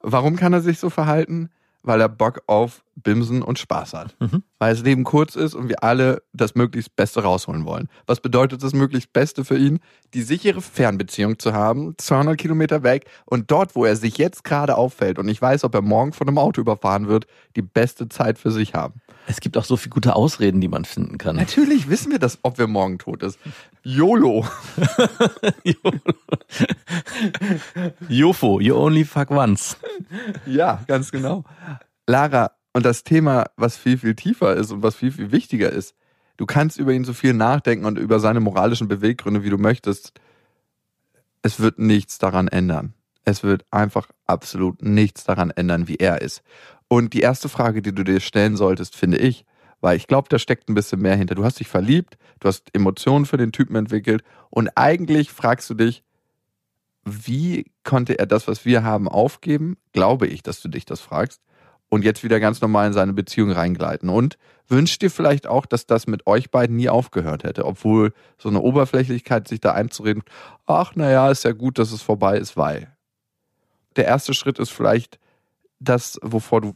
Warum kann er sich so verhalten? Weil er Bock auf Bimsen und Spaß hat.
Mhm.
Weil das Leben kurz ist und wir alle das möglichst Beste rausholen wollen. Was bedeutet das möglichst Beste für ihn? Die sichere Fernbeziehung zu haben, 200 Kilometer weg und dort, wo er sich jetzt gerade auffällt und ich weiß, ob er morgen von einem Auto überfahren wird, die beste Zeit für sich haben.
Es gibt auch so viele gute Ausreden, die man finden kann.
Natürlich wissen wir das, ob wir morgen tot ist. YOLO.
Jofo, you only fuck once.
Ja, ganz genau. Lara, und das Thema, was viel, viel tiefer ist und was viel, viel wichtiger ist, du kannst über ihn so viel nachdenken und über seine moralischen Beweggründe, wie du möchtest. Es wird nichts daran ändern. Es wird einfach absolut nichts daran ändern, wie er ist. Und die erste Frage, die du dir stellen solltest, finde ich, weil ich glaube, da steckt ein bisschen mehr hinter. Du hast dich verliebt, du hast Emotionen für den Typen entwickelt und eigentlich fragst du dich, wie konnte er das, was wir haben, aufgeben? Glaube ich, dass du dich das fragst. Und jetzt wieder ganz normal in seine Beziehung reingleiten. Und wünschst dir vielleicht auch, dass das mit euch beiden nie aufgehört hätte, obwohl so eine Oberflächlichkeit sich da einzureden, ach naja, ist ja gut, dass es vorbei ist, weil. Der erste Schritt ist vielleicht das, wovor du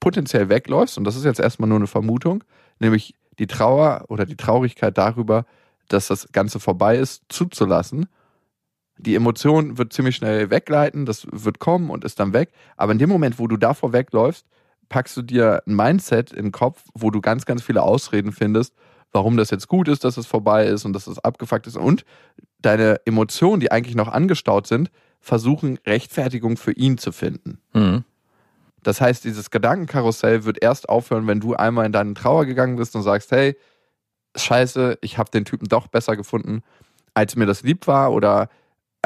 potenziell wegläufst, und das ist jetzt erstmal nur eine Vermutung, nämlich die Trauer oder die Traurigkeit darüber, dass das Ganze vorbei ist, zuzulassen die Emotion wird ziemlich schnell wegleiten, das wird kommen und ist dann weg. Aber in dem Moment, wo du davor wegläufst, packst du dir ein Mindset in den Kopf, wo du ganz, ganz viele Ausreden findest, warum das jetzt gut ist, dass es vorbei ist und dass es abgefuckt ist. Und deine Emotionen, die eigentlich noch angestaut sind, versuchen Rechtfertigung für ihn zu finden.
Mhm.
Das heißt, dieses Gedankenkarussell wird erst aufhören, wenn du einmal in deine Trauer gegangen bist und sagst, hey, scheiße, ich habe den Typen doch besser gefunden, als mir das lieb war oder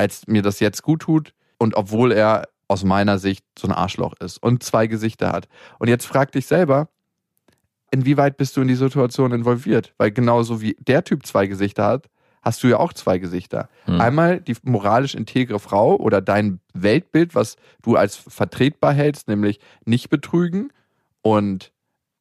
als mir das jetzt gut tut. Und obwohl er aus meiner Sicht so ein Arschloch ist und zwei Gesichter hat. Und jetzt frag dich selber, inwieweit bist du in die Situation involviert? Weil genauso wie der Typ zwei Gesichter hat, hast du ja auch zwei Gesichter.
Hm.
Einmal die moralisch integre Frau oder dein Weltbild, was du als vertretbar hältst, nämlich nicht betrügen und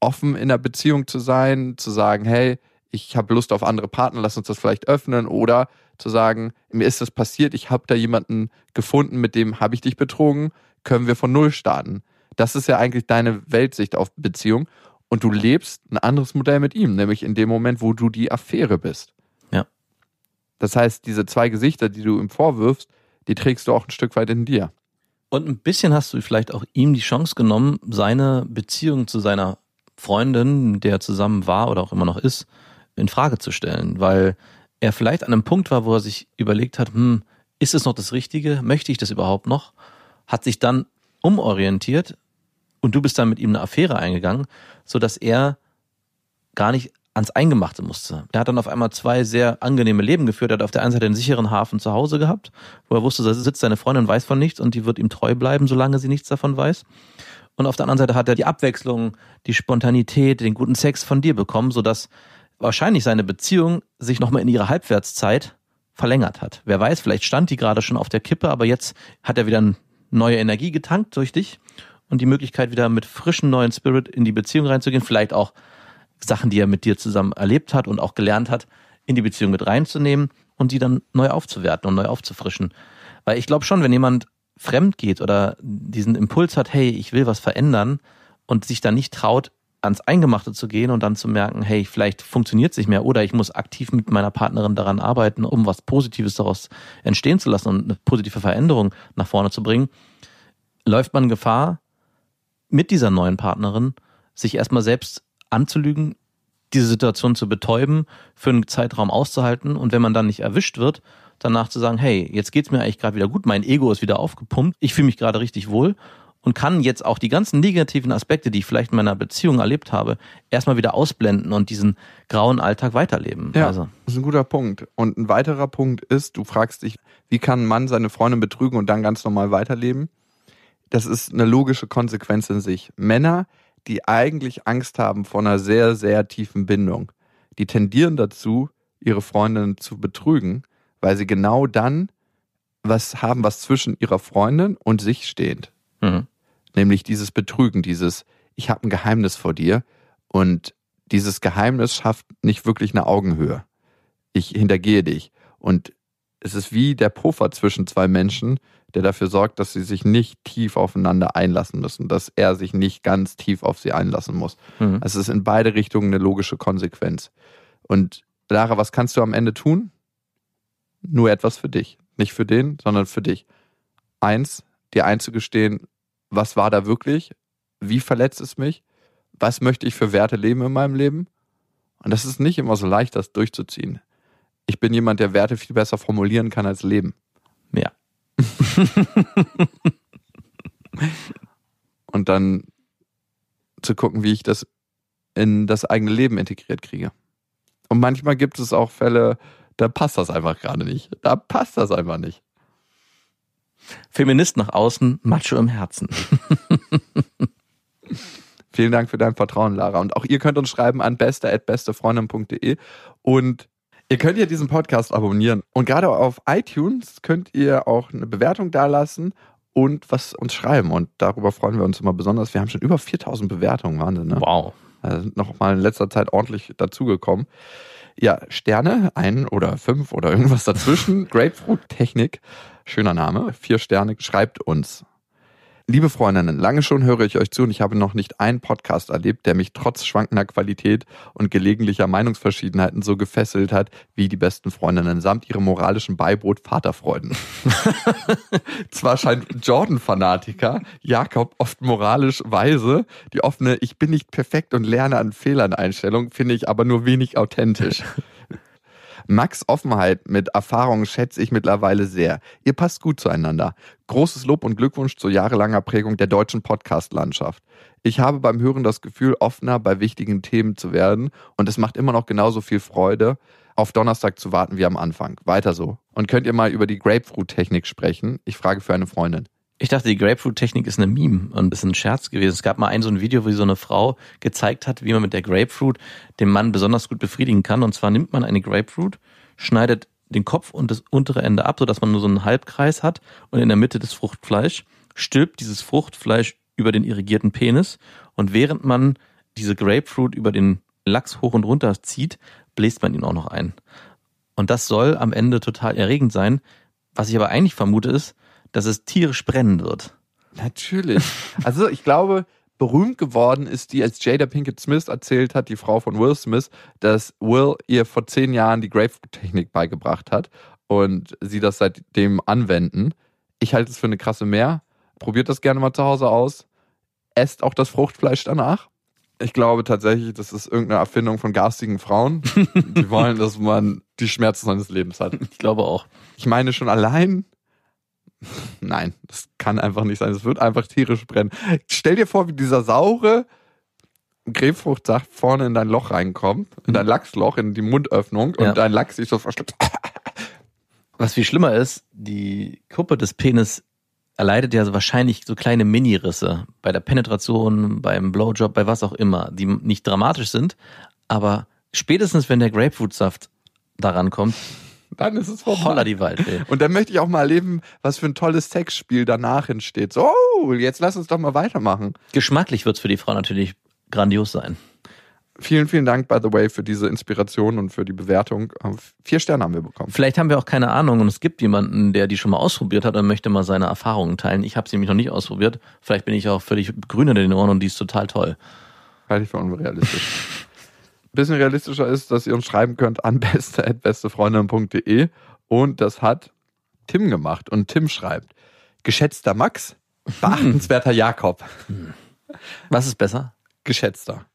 offen in der Beziehung zu sein, zu sagen, hey, ich habe Lust auf andere Partner, lass uns das vielleicht öffnen oder zu sagen, mir ist das passiert, ich habe da jemanden gefunden, mit dem habe ich dich betrogen, können wir von null starten. Das ist ja eigentlich deine Weltsicht auf Beziehung und du lebst ein anderes Modell mit ihm, nämlich in dem Moment, wo du die Affäre bist.
Ja.
Das heißt, diese zwei Gesichter, die du ihm vorwirfst, die trägst du auch ein Stück weit in dir.
Und ein bisschen hast du vielleicht auch ihm die Chance genommen, seine Beziehung zu seiner Freundin, mit der er zusammen war oder auch immer noch ist, in Frage zu stellen, weil er vielleicht an einem Punkt war, wo er sich überlegt hat, hm, ist es noch das Richtige? Möchte ich das überhaupt noch? Hat sich dann umorientiert und du bist dann mit ihm eine Affäre eingegangen, so dass er gar nicht ans Eingemachte musste. Er hat dann auf einmal zwei sehr angenehme Leben geführt. Er hat auf der einen Seite einen sicheren Hafen zu Hause gehabt, wo er wusste, da sitzt seine Freundin, weiß von nichts und die wird ihm treu bleiben, solange sie nichts davon weiß. Und auf der anderen Seite hat er die Abwechslung, die Spontanität, den guten Sex von dir bekommen, sodass wahrscheinlich seine Beziehung sich nochmal in ihrer Halbwertszeit verlängert hat. Wer weiß, vielleicht stand die gerade schon auf der Kippe, aber jetzt hat er wieder neue Energie getankt durch dich und die Möglichkeit wieder mit frischen neuen Spirit in die Beziehung reinzugehen, vielleicht auch Sachen, die er mit dir zusammen erlebt hat und auch gelernt hat, in die Beziehung mit reinzunehmen und die dann neu aufzuwerten und neu aufzufrischen. Weil ich glaube schon, wenn jemand fremd geht oder diesen Impuls hat, hey, ich will was verändern und sich dann nicht traut, ans Eingemachte zu gehen und dann zu merken, hey, vielleicht funktioniert es nicht mehr oder ich muss aktiv mit meiner Partnerin daran arbeiten, um was Positives daraus entstehen zu lassen und eine positive Veränderung nach vorne zu bringen, läuft man Gefahr, mit dieser neuen Partnerin sich erstmal selbst anzulügen, diese Situation zu betäuben, für einen Zeitraum auszuhalten und wenn man dann nicht erwischt wird, danach zu sagen, hey, jetzt geht's mir eigentlich gerade wieder gut, mein Ego ist wieder aufgepumpt, ich fühle mich gerade richtig wohl und kann jetzt auch die ganzen negativen Aspekte, die ich vielleicht in meiner Beziehung erlebt habe, erstmal wieder ausblenden und diesen grauen Alltag weiterleben.
Ja,
also.
das ist ein guter Punkt. Und ein weiterer Punkt ist, du fragst dich, wie kann ein Mann seine Freundin betrügen und dann ganz normal weiterleben? Das ist eine logische Konsequenz in sich. Männer, die eigentlich Angst haben vor einer sehr, sehr tiefen Bindung, die tendieren dazu, ihre Freundin zu betrügen, weil sie genau dann was haben, was zwischen ihrer Freundin und sich steht.
Mhm.
Nämlich dieses Betrügen, dieses, ich habe ein Geheimnis vor dir und dieses Geheimnis schafft nicht wirklich eine Augenhöhe. Ich hintergehe dich. Und es ist wie der Puffer zwischen zwei Menschen, der dafür sorgt, dass sie sich nicht tief aufeinander einlassen müssen, dass er sich nicht ganz tief auf sie einlassen muss.
Mhm.
Es ist in beide Richtungen eine logische Konsequenz. Und Lara, was kannst du am Ende tun? Nur etwas für dich. Nicht für den, sondern für dich. Eins, dir einzugestehen, was war da wirklich? Wie verletzt es mich? Was möchte ich für Werte leben in meinem Leben? Und das ist nicht immer so leicht, das durchzuziehen. Ich bin jemand, der Werte viel besser formulieren kann als Leben.
Ja.
Und dann zu gucken, wie ich das in das eigene Leben integriert kriege. Und manchmal gibt es auch Fälle, da passt das einfach gerade nicht. Da passt das einfach nicht.
Feminist nach außen, Macho im Herzen.
Vielen Dank für dein Vertrauen, Lara. Und auch ihr könnt uns schreiben an beste.bestefreundin.de und ihr könnt ja diesen Podcast abonnieren. Und gerade auf iTunes könnt ihr auch eine Bewertung dalassen und was uns schreiben. Und darüber freuen wir uns immer besonders. Wir haben schon über 4000 Bewertungen, Wahnsinn, ne?
Wow.
Also sind noch mal in letzter Zeit ordentlich dazugekommen. Ja, Sterne, ein oder fünf oder irgendwas dazwischen. Grapefruit-Technik, schöner Name. Vier Sterne, schreibt uns. Liebe Freundinnen, lange schon höre ich euch zu und ich habe noch nicht einen Podcast erlebt, der mich trotz schwankender Qualität und gelegentlicher Meinungsverschiedenheiten so gefesselt hat wie die besten Freundinnen samt ihrem moralischen Beiboot Vaterfreuden. Zwar scheint Jordan-Fanatiker Jakob oft moralisch weise, die offene Ich bin nicht perfekt und lerne an Fehlern Einstellung finde ich aber nur wenig authentisch. Max Offenheit mit Erfahrung schätze ich mittlerweile sehr. Ihr passt gut zueinander. Großes Lob und Glückwunsch zur jahrelanger Prägung der deutschen Podcast-Landschaft. Ich habe beim Hören das Gefühl, offener bei wichtigen Themen zu werden und es macht immer noch genauso viel Freude, auf Donnerstag zu warten wie am Anfang. Weiter so. Und könnt ihr mal über die Grapefruit-Technik sprechen? Ich frage für eine Freundin.
Ich dachte, die Grapefruit-Technik ist eine Meme und ist ein Scherz gewesen. Es gab mal ein so ein Video, wie so eine Frau gezeigt hat, wie man mit der Grapefruit den Mann besonders gut befriedigen kann. Und zwar nimmt man eine Grapefruit, schneidet den Kopf und das untere Ende ab, sodass man nur so einen Halbkreis hat und in der Mitte das Fruchtfleisch, stülpt dieses Fruchtfleisch über den irrigierten Penis und während man diese Grapefruit über den Lachs hoch und runter zieht, bläst man ihn auch noch ein. Und das soll am Ende total erregend sein. Was ich aber eigentlich vermute ist, dass es tierisch brennen wird.
Natürlich. Also ich glaube, berühmt geworden ist die, als Jada Pinkett Smith erzählt hat, die Frau von Will Smith, dass Will ihr vor zehn Jahren die Grapefruit-Technik beigebracht hat und sie das seitdem anwenden. Ich halte es für eine krasse Mehr. Probiert das gerne mal zu Hause aus. Esst auch das Fruchtfleisch danach. Ich glaube tatsächlich, das ist irgendeine Erfindung von garstigen Frauen. die wollen, dass man die Schmerzen seines Lebens hat.
Ich glaube auch.
Ich meine schon allein. Nein, das kann einfach nicht sein. Es wird einfach tierisch brennen. Stell dir vor, wie dieser saure Grapefruchtsaft vorne in dein Loch reinkommt, in dein Lachsloch, in die Mundöffnung und
Ja.
dein Lachs sich so verschluckt.
Was viel schlimmer ist, die Kuppe des Penis erleidet ja so wahrscheinlich so kleine Mini-Risse bei der Penetration, beim Blowjob, bei was auch immer, die nicht dramatisch sind, aber spätestens wenn der Grapefruitsaft daran kommt,
Dann ist es vorbei.
holla die Waldfee.
Und dann möchte ich auch mal erleben, was für ein tolles Sexspiel danach entsteht. So, oh, jetzt lass uns doch mal weitermachen.
Geschmacklich wird's für die Frau natürlich grandios sein.
Vielen, vielen Dank, by the way, für diese Inspiration und für die Bewertung. Vier Sterne haben wir bekommen.
Vielleicht haben wir auch keine Ahnung und es gibt jemanden, der die schon mal ausprobiert hat und möchte mal seine Erfahrungen teilen. Ich habe sie nämlich noch nicht ausprobiert. Vielleicht bin ich auch völlig grün in den Ohren und die ist total toll.
Halte ich für unrealistisch. Bisschen realistischer ist, dass ihr uns schreiben könnt an beste.bestefreundin.de und das hat Tim gemacht und Tim schreibt, geschätzter Max, beachtenswerter Jakob.
Was ist besser?
Geschätzter.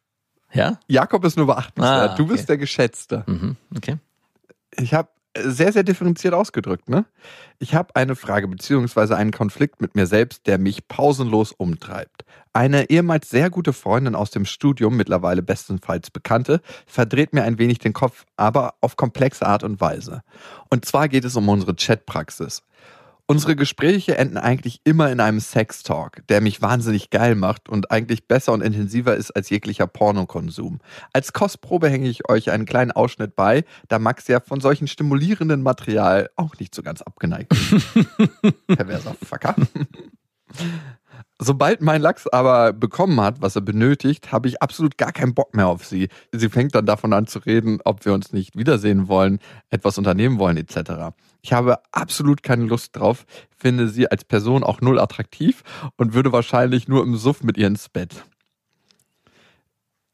Ja?
Jakob ist nur beachtenswert,
Ah,
du bist
okay.
der Geschätzte.
Mhm. Okay.
Ich habe sehr, sehr differenziert ausgedrückt, ne? Ich habe eine Frage beziehungsweise einen Konflikt mit mir selbst, der mich pausenlos umtreibt. Eine ehemals sehr gute Freundin aus dem Studium, mittlerweile bestenfalls Bekannte, verdreht mir ein wenig den Kopf, aber auf komplexe Art und Weise. Und zwar geht es um unsere Chatpraxis. Unsere Gespräche enden eigentlich immer in einem Sextalk, der mich wahnsinnig geil macht und eigentlich besser und intensiver ist als jeglicher Pornokonsum. Als Kostprobe hänge ich euch einen kleinen Ausschnitt bei, da Max ja von solchen stimulierenden Material auch nicht so ganz abgeneigt ist. Perverser Fucker. Sobald mein Lachs aber bekommen hat, was er benötigt, habe ich absolut gar keinen Bock mehr auf sie. Sie fängt dann davon an zu reden, ob wir uns nicht wiedersehen wollen, etwas unternehmen wollen etc. Ich habe absolut keine Lust drauf, finde sie als Person auch null attraktiv und würde wahrscheinlich nur im Suff mit ihr ins Bett.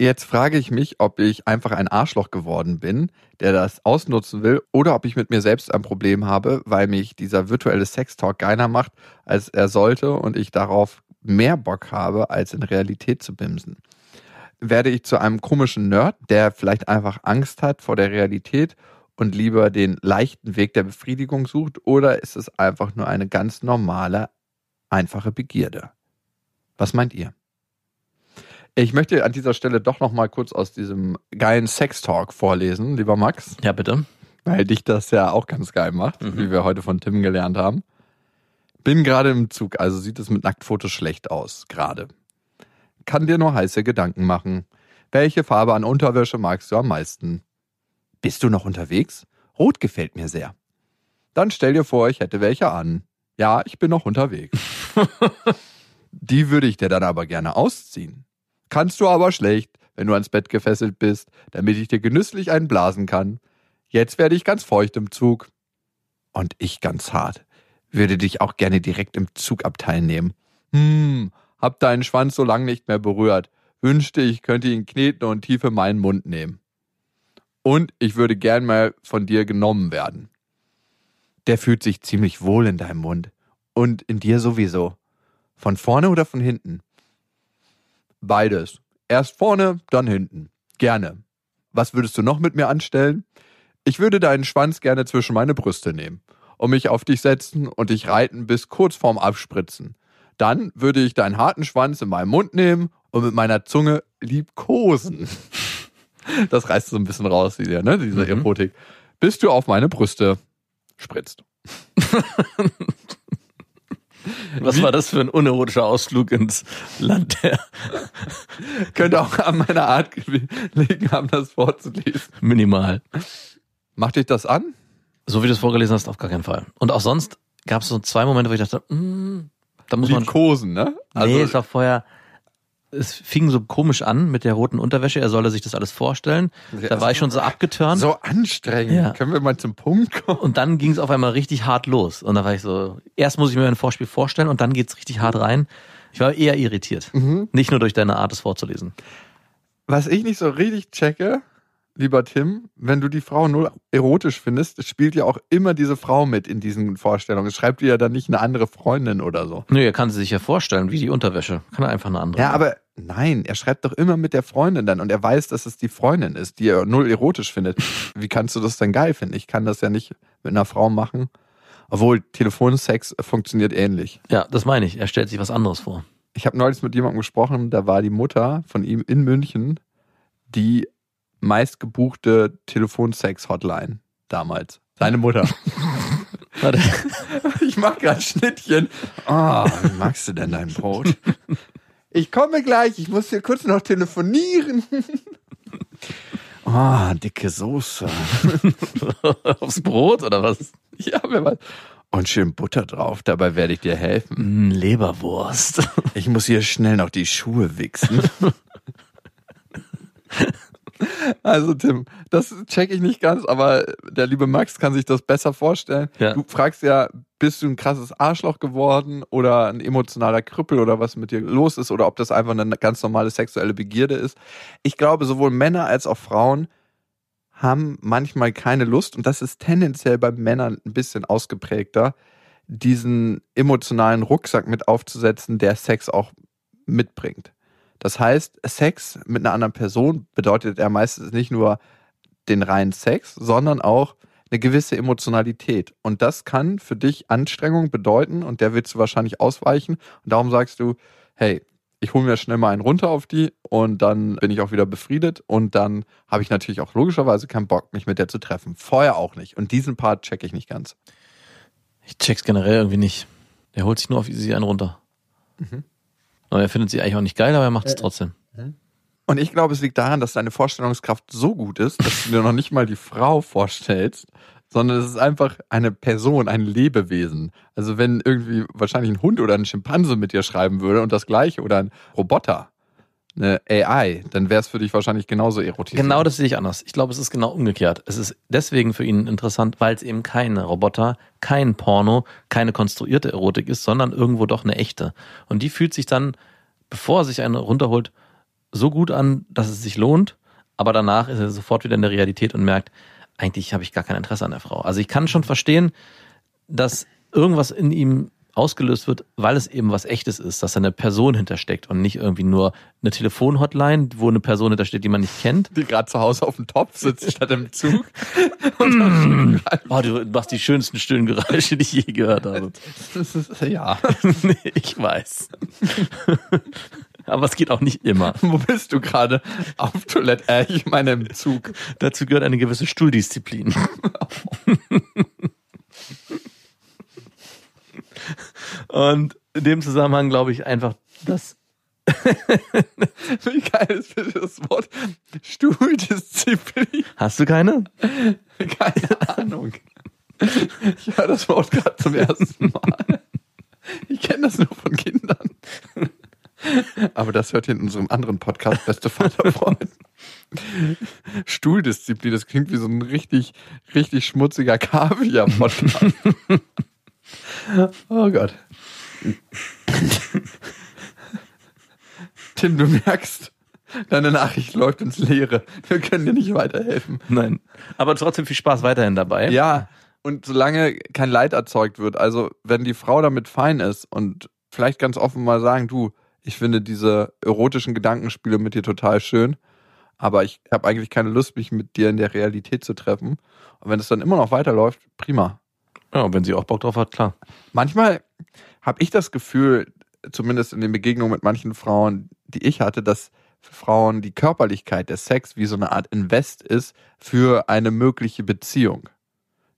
Jetzt frage ich mich, ob ich einfach ein Arschloch geworden bin, der das ausnutzen will, oder ob ich mit mir selbst ein Problem habe, weil mich dieser virtuelle Sextalk geiler macht, als er sollte und ich darauf mehr Bock habe, als in Realität zu bimsen. Werde ich zu einem komischen Nerd, der vielleicht einfach Angst hat vor der Realität und lieber den leichten Weg der Befriedigung sucht, oder ist es einfach nur eine ganz normale, einfache Begierde? Was meint ihr? Ich möchte an dieser Stelle doch noch mal kurz aus diesem geilen Sex-Talk vorlesen, lieber Max,
Ja, bitte.
weil dich das ja auch ganz geil macht,
Mhm.
wie wir heute von Tim gelernt haben. Bin gerade im Zug, also sieht es mit Nacktfotos schlecht aus, gerade. Kann dir nur heiße Gedanken machen. Welche Farbe an Unterwäsche magst du am meisten? Bist du noch unterwegs? Rot gefällt mir sehr. Dann stell dir vor, ich hätte welche an. Ja, ich bin noch unterwegs. Die würde ich dir dann aber gerne ausziehen. Kannst du aber schlecht, wenn du ans Bett gefesselt bist, damit ich dir genüsslich einen blasen kann. Jetzt werde ich ganz feucht im Zug. Und ich ganz hart. Würde dich auch gerne direkt im Zugabteil nehmen. Hm, hab deinen Schwanz so lang nicht mehr berührt. Wünschte, ich könnte ihn kneten und tief in meinen Mund nehmen. Und ich würde gern mal von dir genommen werden. Der fühlt sich ziemlich wohl in deinem Mund. Und in dir sowieso. Von vorne oder von hinten? Beides. Erst vorne, dann hinten. Gerne. Was würdest du noch mit mir anstellen? Ich würde deinen Schwanz gerne zwischen meine Brüste nehmen und mich auf dich setzen und dich reiten bis kurz vorm Abspritzen. Dann würde ich deinen harten Schwanz in meinen Mund nehmen und mit meiner Zunge liebkosen. Das reißt so ein bisschen raus, hier, ne? Diese
Mhm.
Erotik. Bis du auf meine Brüste spritzt.
Was war das für ein unerotischer Ausflug ins Land der
Könnte auch an meiner Art gelegen haben, das vorzulesen.
Minimal?
Macht dich das an?
So wie du es vorgelesen hast, auf gar keinen Fall. Und auch sonst gab es so zwei Momente, wo ich dachte, mm, da muss man.
Liebkosen, ne?
nee, es war vorher. Es fing so komisch an mit der roten Unterwäsche. Er solle sich das alles vorstellen. Da war ich schon so abgeturnt.
so anstrengend.
Ja.
Können wir mal zum Punkt kommen?
Und dann ging es auf einmal richtig hart los. Und da war ich so, erst muss ich mir ein Vorspiel vorstellen und dann geht's richtig hart rein. Ich war eher irritiert.
Mhm.
Nicht nur durch deine Art, es vorzulesen.
Was ich nicht so richtig checke, lieber Tim, wenn du die Frau null erotisch findest, es spielt ja auch immer diese Frau mit in diesen Vorstellungen. Es schreibt dir ja dann nicht eine andere Freundin oder so.
Nö, er kann sie sich ja vorstellen, wie die Unterwäsche. Kann er einfach eine andere.
Ja, aber Nein, er schreibt doch immer mit der Freundin dann und er weiß, dass es die Freundin ist, die er null erotisch findet. Wie kannst du das denn geil finden? Ich kann das ja nicht mit einer Frau machen. Obwohl Telefonsex funktioniert ähnlich.
Ja, das meine ich. Er stellt sich was anderes vor.
Ich habe neulich mit jemandem gesprochen, da war die Mutter von ihm in München die meistgebuchte Telefonsex-Hotline damals. Seine Mutter.
Warte.
Ich mach gerade Schnittchen. Oh, wie magst du denn dein Brot? Ich komme gleich, ich muss hier kurz noch telefonieren. Oh, dicke Soße.
Aufs Brot oder was?
Ja, wer weiß. Und schön Butter drauf, dabei werde ich dir helfen.
Mm, Leberwurst.
Ich muss hier schnell noch die Schuhe wichsen. Also Tim, das check ich nicht ganz, aber der liebe Max kann sich das besser vorstellen.
Ja.
Du fragst ja, bist du ein krasses Arschloch geworden oder ein emotionaler Krüppel oder was mit dir los ist oder ob das einfach eine ganz normale sexuelle Begierde ist. Ich glaube, sowohl Männer als auch Frauen haben manchmal keine Lust und das ist tendenziell bei Männern ein bisschen ausgeprägter, diesen emotionalen Rucksack mit aufzusetzen, der Sex auch mitbringt. Das heißt, Sex mit einer anderen Person bedeutet ja meistens nicht nur den reinen Sex, sondern auch eine gewisse Emotionalität. Und das kann für dich Anstrengung bedeuten und der willst du wahrscheinlich ausweichen. Und darum sagst du, hey, ich hole mir schnell mal einen runter auf die und dann bin ich auch wieder befriedet und dann habe ich natürlich auch logischerweise keinen Bock, mich mit der zu treffen. Vorher auch nicht. Und diesen Part check ich nicht ganz.
Ich check's generell irgendwie nicht. Der holt sich nur auf easy einen runter. Aber er findet sie eigentlich auch nicht geil, aber er macht es trotzdem.
Und ich glaube, es liegt daran, dass deine Vorstellungskraft so gut ist, dass du dir noch nicht mal die Frau vorstellst, sondern es ist einfach eine Person, ein Lebewesen. Also wenn irgendwie wahrscheinlich ein Hund oder ein Schimpanse mit dir schreiben würde und das gleiche oder ein Roboter, eine AI, dann wäre es für dich wahrscheinlich genauso erotisch.
Genau das sehe ich anders. Ich glaube, es ist genau umgekehrt. Es ist deswegen für ihn interessant, weil es eben keine Roboter, kein Porno, keine konstruierte Erotik ist, sondern irgendwo doch eine echte. Und die fühlt sich dann, bevor er sich eine runterholt, so gut an, dass es sich lohnt, aber danach ist er sofort wieder in der Realität und merkt, eigentlich habe ich gar kein Interesse an der Frau. Also ich kann schon verstehen, dass irgendwas in ihm ausgelöst wird, weil es eben was echtes ist, dass da eine Person hintersteckt und nicht irgendwie nur eine Telefonhotline, wo eine Person hintersteht, die man nicht kennt.
Die gerade zu Hause auf dem Topf sitzt statt im Zug.
Oh, du machst die schönsten stillen Geräusche, die ich je gehört habe.
Ja.
Ich weiß. Aber es geht auch nicht immer.
Wo bist du gerade? Auf Toilette? Äh, ich meine im Zug.
Dazu gehört eine gewisse Stuhldisziplin. Und in dem Zusammenhang glaube ich einfach, dass
Wie geil ist das Wort Stuhldisziplin?
Hast du keine?
Keine Ahnung. Ich höre das Wort gerade zum ersten Mal. Ich kenne das nur von Kindern. Aber das hört ihr in unserem anderen Podcast, Beste Vaterfreund. Stuhldisziplin, das klingt wie so ein richtig, richtig schmutziger Kaviar-Podcast. Oh Gott. Tim, du merkst, deine Nachricht läuft ins Leere. Wir können dir nicht weiterhelfen.
Nein. Aber trotzdem viel Spaß weiterhin dabei.
Ja, und solange kein Leid erzeugt wird, also wenn die Frau damit fein ist und vielleicht ganz offen mal sagen, du, ich finde diese erotischen Gedankenspiele mit dir total schön, aber ich habe eigentlich keine Lust, mich mit dir in der Realität zu treffen. Und wenn es dann immer noch weiterläuft, prima.
Ja, wenn sie auch Bock drauf hat, klar.
Manchmal habe ich das Gefühl, zumindest in den Begegnungen mit manchen Frauen, die ich hatte, dass für Frauen die Körperlichkeit, der Sex wie so eine Art Invest ist für eine mögliche Beziehung,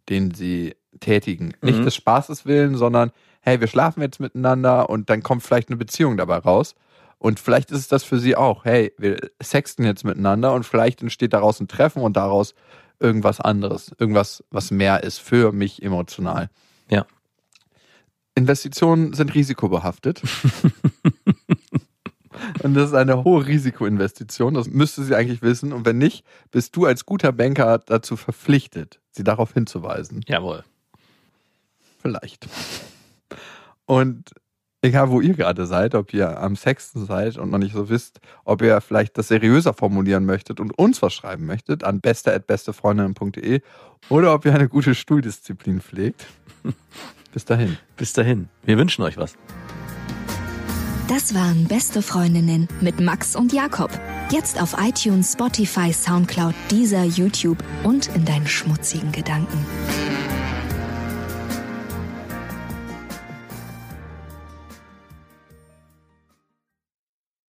den sie tätigen. Nicht
Mhm.
des Spaßes willen, sondern hey, wir schlafen jetzt miteinander und dann kommt vielleicht eine Beziehung dabei raus. Und vielleicht ist es das für sie auch. Hey, wir sexten jetzt miteinander und vielleicht entsteht daraus ein Treffen und daraus irgendwas anderes. Irgendwas, was mehr ist für mich emotional.
Ja.
Investitionen sind risikobehaftet. Und das ist eine hohe Risikoinvestition. Das müsste sie eigentlich wissen. Und wenn nicht, bist du als guter Banker dazu verpflichtet, sie darauf hinzuweisen.
Jawohl.
Vielleicht. Und egal, wo ihr gerade seid, ob ihr am Sexten seid und noch nicht so wisst, ob ihr vielleicht das seriöser formulieren möchtet und uns was schreiben möchtet an beste.bestefreundinnen.de oder ob ihr eine gute Stuhldisziplin pflegt. Bis dahin.
Bis dahin. Wir wünschen euch was.
Das waren Beste Freundinnen mit Max und Jakob. Jetzt auf iTunes, Spotify, Soundcloud, dieser YouTube und in deinen schmutzigen Gedanken.